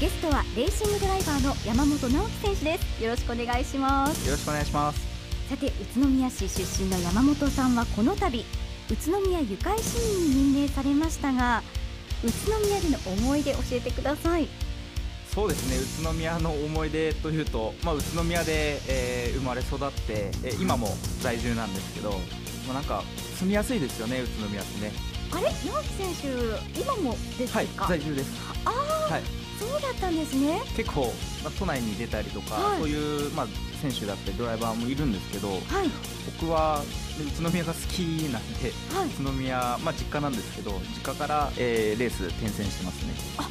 ゲストはレーシングドライバーの山本直樹選手です。よろしくお願いします。よろしくお願いします。さて宇都宮市出身の山本さんはこの度宇都宮ゆかい市民に任命されましたが宇都宮での思い出教えてください。そうですね。宇都宮の思い出というと、まあ、宇都宮で、えー、生まれ育って、えー、今も在住なんですけど、まあ、なんか住みやすいですよね宇都宮ってね。あれ？直樹選手今もですか、はい、在住です。ああ、はいそうだったんですね。結構、まあ、都内に出たりとか、はい、そういう、まあ、選手だったりドライバーもいるんですけど、はい、僕は宇都宮が好きなんで、はい、宇都宮、まあ、実家なんですけど実家から、えー、レース転戦してますね。あ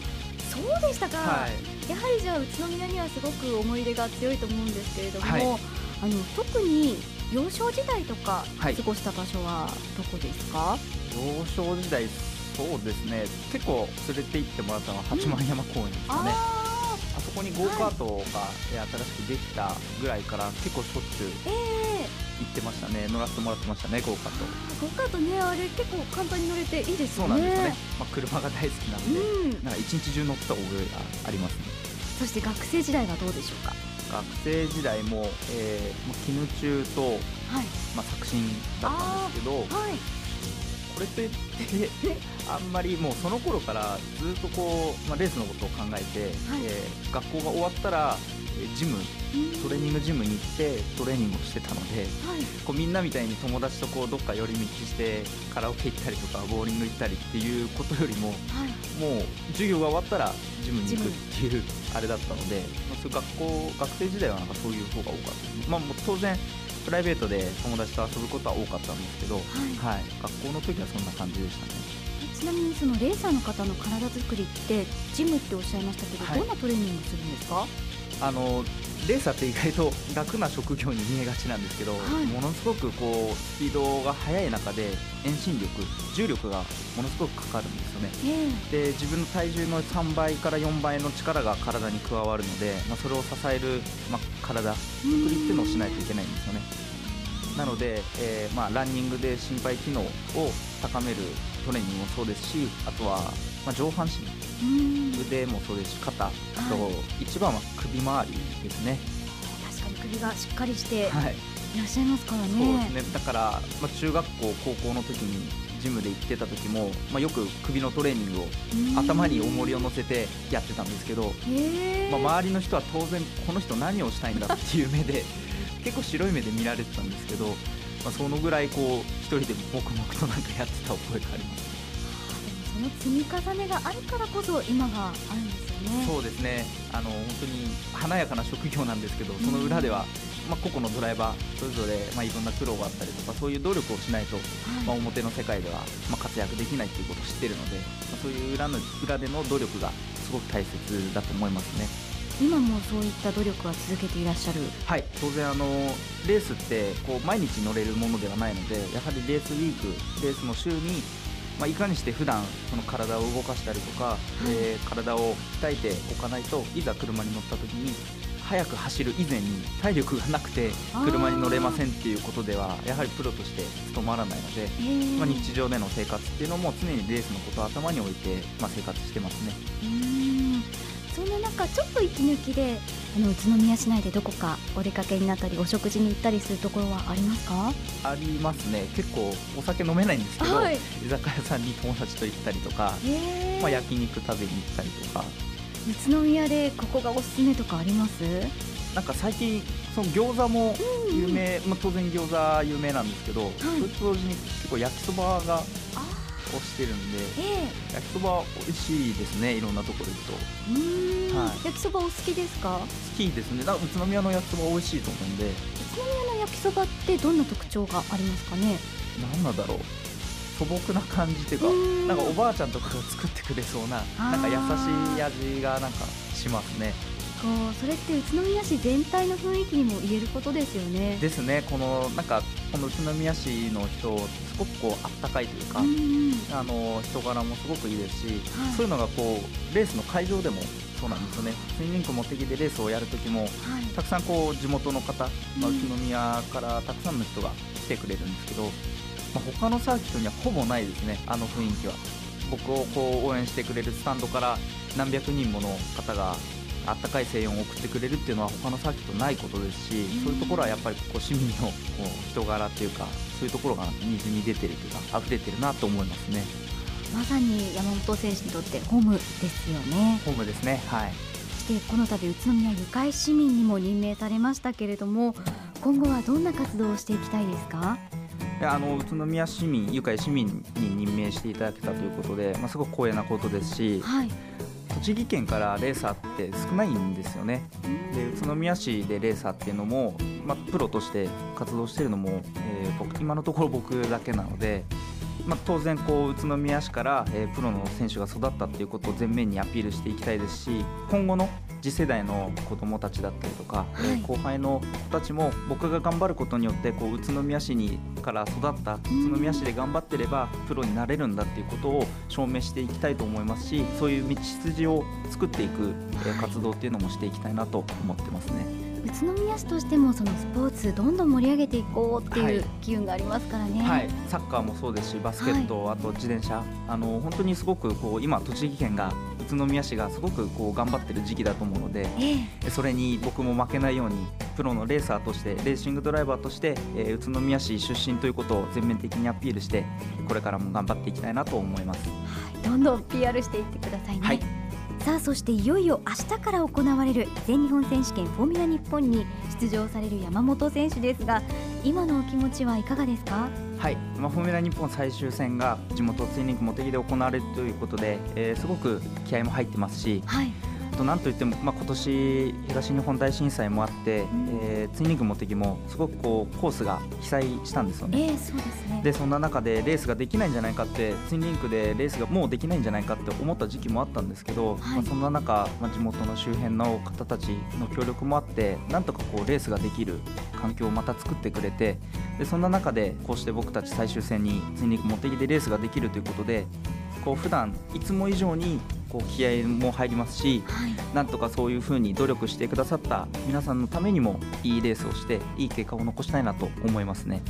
そうでしたか、はい、やはりじゃあ宇都宮にはすごく思い出が強いと思うんですけれども、あの特に幼少時代とか過ごした場所はどこですか、幼少時代そうですね。結構連れて行ってもらったのは八幡山公園ですかね、うん、あそこにゴーカートが、新しくできたぐらいから結構しょっちゅう行ってましたね、乗らせてもらってましたねゴーカート。ゴーカートねあれ結構簡単に乗れていいですよね。そうなんですね、まあ、車が大好きなので、うん、なんか一日中乗った覚えがありますね。そして学生時代はどうでしょうか？学生時代も、えーまあ、絹中と、はい。まあ、作新だったんですけど、はい、これといってあんまりもうその頃からずっとこう、まあ、レースのことを考えて、はい、えー、学校が終わったらジムトレーニングジムに行ってトレーニングをしてたので、はい、こうみんなみたいに友達とこうどっか寄り道してカラオケ行ったりとかボーリング行ったりっていうことよりも、はい、もう授業が終わったらジムに行くっていうあれだったので、まあ、そう学校学生時代はなんかそういう方が多かった。まあ、もう当然プライベートで友達と遊ぶことは多かったんですけど、はい、はい、学校の時はそんな感じでしたね。ちなみにそのレーサーの方の体作りってジムっておっしゃいましたけど、はい、どんなトレーニングするんですか？あのレーサーって意外と 楽な職業に見えがちなんですけど、はい、ものすごくこうスピードが速い中で遠心力重力がものすごくかかるんですよね、えー、で自分の体重の3倍から4倍の力が体に加わるので、まあ、それを支える、まあ、体作りっていうのをしないといけないんですよね。なので、えー、まあ、ランニングで心肺機能を高めるトレーニングもそうですしあとは、まあ、上半身腕もそうですし肩あと、はい、一番は首周りですね。確かに首がしっかりしてい。らっしゃいますからね、はい、そうですね。だから、まあ、中学校高校の時にジムで行ってた時も、まあ、よく首のトレーニングを頭に重りを乗せてやってたんですけど、まあ、周りの人は当然この人何をしたいんだっていう目で 結構白い目で見られてたんですけど、まあ、そのぐらいこう一人で黙々となんかやってた覚えがあります。その積み重ねがあるからこそ今があるんですよね。そうですね。あの本当に華やかな職業なんですけど、その裏では、まあ、個々のドライバーそれぞれ、まあ、いろんな苦労があったりとかそういう努力をしないと、はい、まあ、表の世界では、まあ、活躍できないということを知っているので、まあ、そういう裏の裏での努力がすごく大切だと思いますね。今もそういった努力は続けていらっしゃる？はい。当然あのレースってこう毎日乗れるものではないのでやはりレースウィークレースの週にまあ、いかにして普段その体を動かしたりとか、はい、えー、体を鍛えておかないといざ車に乗った時に速く走る以前に体力がなくて車に乗れませんっていうことではやはりプロとして務まらないので、まあ、日常での生活っていうのも常にレースのことを頭に置いて、まあ、生活してますね。そんな中ちょっと息抜きであの宇都宮市内でどこかお出かけになったりお食事に行ったりするところはありますか？ありますね。結構お酒飲めないんですけど、はい、居酒屋さんに友達と行ったりとか、まあ、焼肉食べに行ったりとか宇都宮でここがおすすめとかあります？なんか最近その餃子も有名、うん、まあ、当然餃子有名なんですけど、はい、それと同時に結構焼きそばがをしてるんで、えー、焼きそば美味しいですねいろんなところ行くと。はい、焼きそばお好きですか？好きですね。だ宇都宮の焼きそば美味しいと思うんで。宇都宮の焼きそばってどんな特徴がありますかね？何なんだろう素朴な感じっていうかなんかおばあちゃんとかが作ってくれそうななんか優しい味がなんかしますね。こうそれって宇都宮市全体の雰囲気にも言えることですよね。ですね。このなんかこの宇都宮市の人すごくこうあったかいというか、うあの人柄もすごくいいですし、はい、そういうのがこうレースの会場でもそうなんですよね。スイミング持ってきてレースをやるときも、はい、たくさんこう地元の方、まあ、宇都宮からたくさんの人が来てくれるんですけど、まあ、他のサーキットにはほぼないですねあの雰囲気は。僕をこう応援してくれるスタンドから何百人もの方があったかい声援を送ってくれるっていうのは他のサーキットないことですし、そういうところはやっぱりこう市民のこう人柄っていうかそういうところが水に出てるというか溢れてるなと思いますね。まさに山本選手にとってホームですよね。ホームですねはい。そしてこの度宇都宮ゆかい市民にも任命されましたけれども今後はどんな活動をしていきたいですかあの宇都宮市民、愉快市民に任命していただけたということで、まあ、すごく光栄なことですし、はい、栃木県からレーサーって少ないんですよね。で宇都宮市でレーサーっていうのも、まあ、プロとして活動しているのも、えー、僕今のところ僕だけなので、まあ、当然こう宇都宮市から、えー、プロの選手が育ったっていうことを前面にアピールしていきたいですし今後の次世代の子どもたちだったりとか、はい、後輩の子たちも僕が頑張ることによってこう宇都宮市にから育った宇都宮市で頑張ってればプロになれるんだっていうことを証明していきたいと思いますしそういう道筋を作っていく活動っていうのもしていきたいなと思ってますね。宇都宮市としてもそのスポーツどんどん盛り上げていこうっていう機運がありますからね、はい、サッカーもそうですしバスケット、はい、あと自転車。あの本当にすごくこう今栃木県が宇都宮市がすごくこう頑張ってる時期だと思うので、えー、それに僕も負けないようにプロのレーサーとしてレーシングドライバーとして、えー、宇都宮市出身ということを全面的にアピールしてこれからも頑張っていきたいなと思います、はい、どんどん PR していってくださいね、はい。さあそしていよいよ明日から行われる全日本選手権フォーミュラ日本に出場される山本選手ですが今のお気持ちはいかがですか？はい、まあ、フォーミュラ日本最終戦が地元ツインリンク茂木で行われるということで、えー、すごく気合も入ってますし、はい。となんといっても、まあ、今年東日本大震災もあって、うん、えー、ツインリングモテギもすごくこうコースが被災したんですよね。えー、そうですね。でそんな中でレースができないんじゃないかってツインリンクでレースがもうできないんじゃないかって思った時期もあったんですけど、はい、まあ、そんな中、まあ、地元の周辺の方たちの協力もあってなんとかこうレースができる環境をまた作ってくれてでそんな中でこうして僕たち最終戦にツインリンクモテギでレースができるということでこう普段いつも以上にこう気合も入りますし、はい、なんとかそういうふうに努力してくださった皆さんのためにもいいレースをしていい結果を残したいなと思いますね。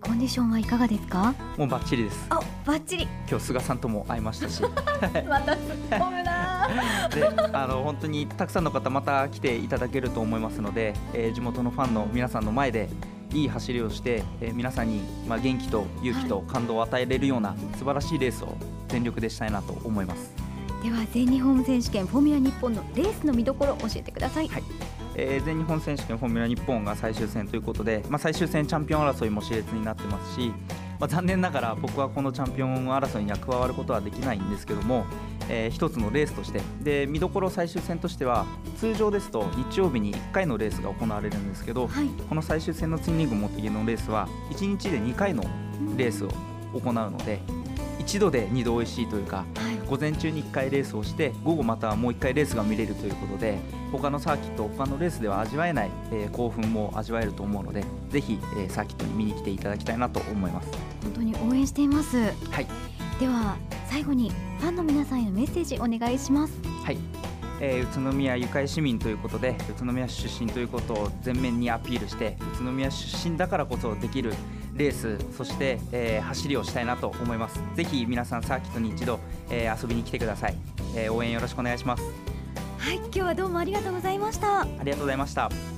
コンディションはいかがですか？もうバッチリです。あバッチリ。今日菅さんとも会いましたし。また突っ込むなであの本当にたくさんの方また来ていただけると思いますので、えー、地元のファンの皆さんの前でいい走りをして、えー、皆さんに、まあ、元気と勇気と感動を与えれるような素晴らしいレースを全力でしたいなと思います。では全日本選手権フォーミュラ日本のレースの見どころ教えてください、はい。えー、全日本選手権フォーミュラ日本が最終戦ということで、まあ、最終戦チャンピオン争いも熾烈になってますし、まあ、残念ながら僕はこのチャンピオン争いには加わることはできないんですけども、えー、一つのレースとして。で見どころ最終戦としては通常ですと日曜日に1回のレースが行われるんですけど、はい、この最終戦のツインリング持ってきのレースは1日で2回のレースを行うので、一度で2度美味しいというか、はい、午前中に1回レースをして午後またもう1回レースが見れるということで他のサーキット他のレースでは味わえない、えー、興奮も味わえると思うのでぜひ、えー、サーキットに見に来ていただきたいなと思います。本当に応援しています、はい、では最後にファンの皆さんへのメッセージお願いします。はい。えー、宇都宮ゆかい市民ということで宇都宮出身ということを前面にアピールして宇都宮出身だからこそできるレースそして、えー、走りをしたいなと思います。ぜひ皆さんサーキットに一度、えー、遊びに来てください、えー、応援よろしくお願いします。はい今日はどうもありがとうございました。ありがとうございました